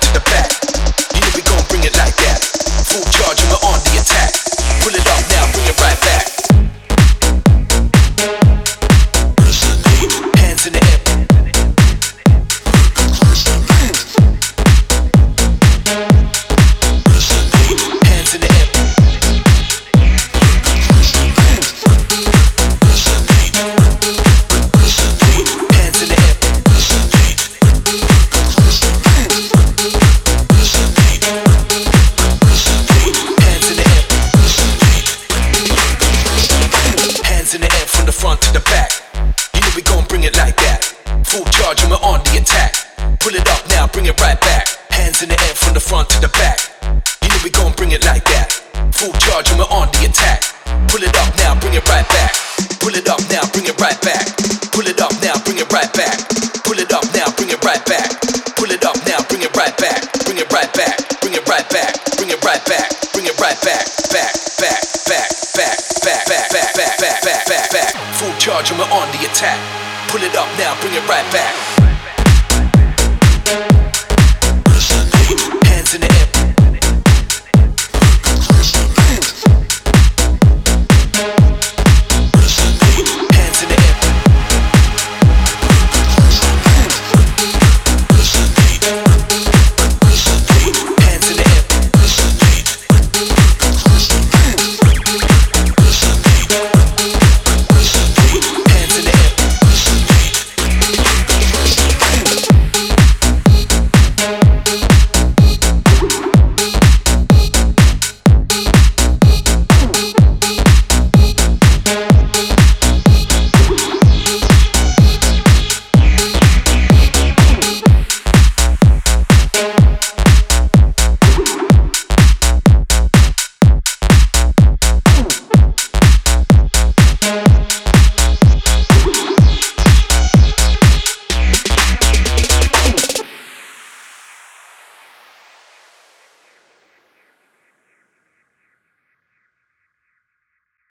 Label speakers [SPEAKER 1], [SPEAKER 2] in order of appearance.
[SPEAKER 1] to the back. charge and we're on the attack. Pull it up now, bring it right back. Hands in the air from the front to the back. You know we gon' bring it like that. Full charge and we're on the attack. Pull it up now, bring it right back. Pull it up now, bring it right back. Pull it up now, bring it right back. Pull it up now, bring it right back. Pull it up now, bring it right back. Bring it right back. Bring it right back. Bring it right back. Bring it right back. Back, back, back, back, back, back, back, back, back, back. Full charge and we're on the attack. Pull it up now, bring it right back.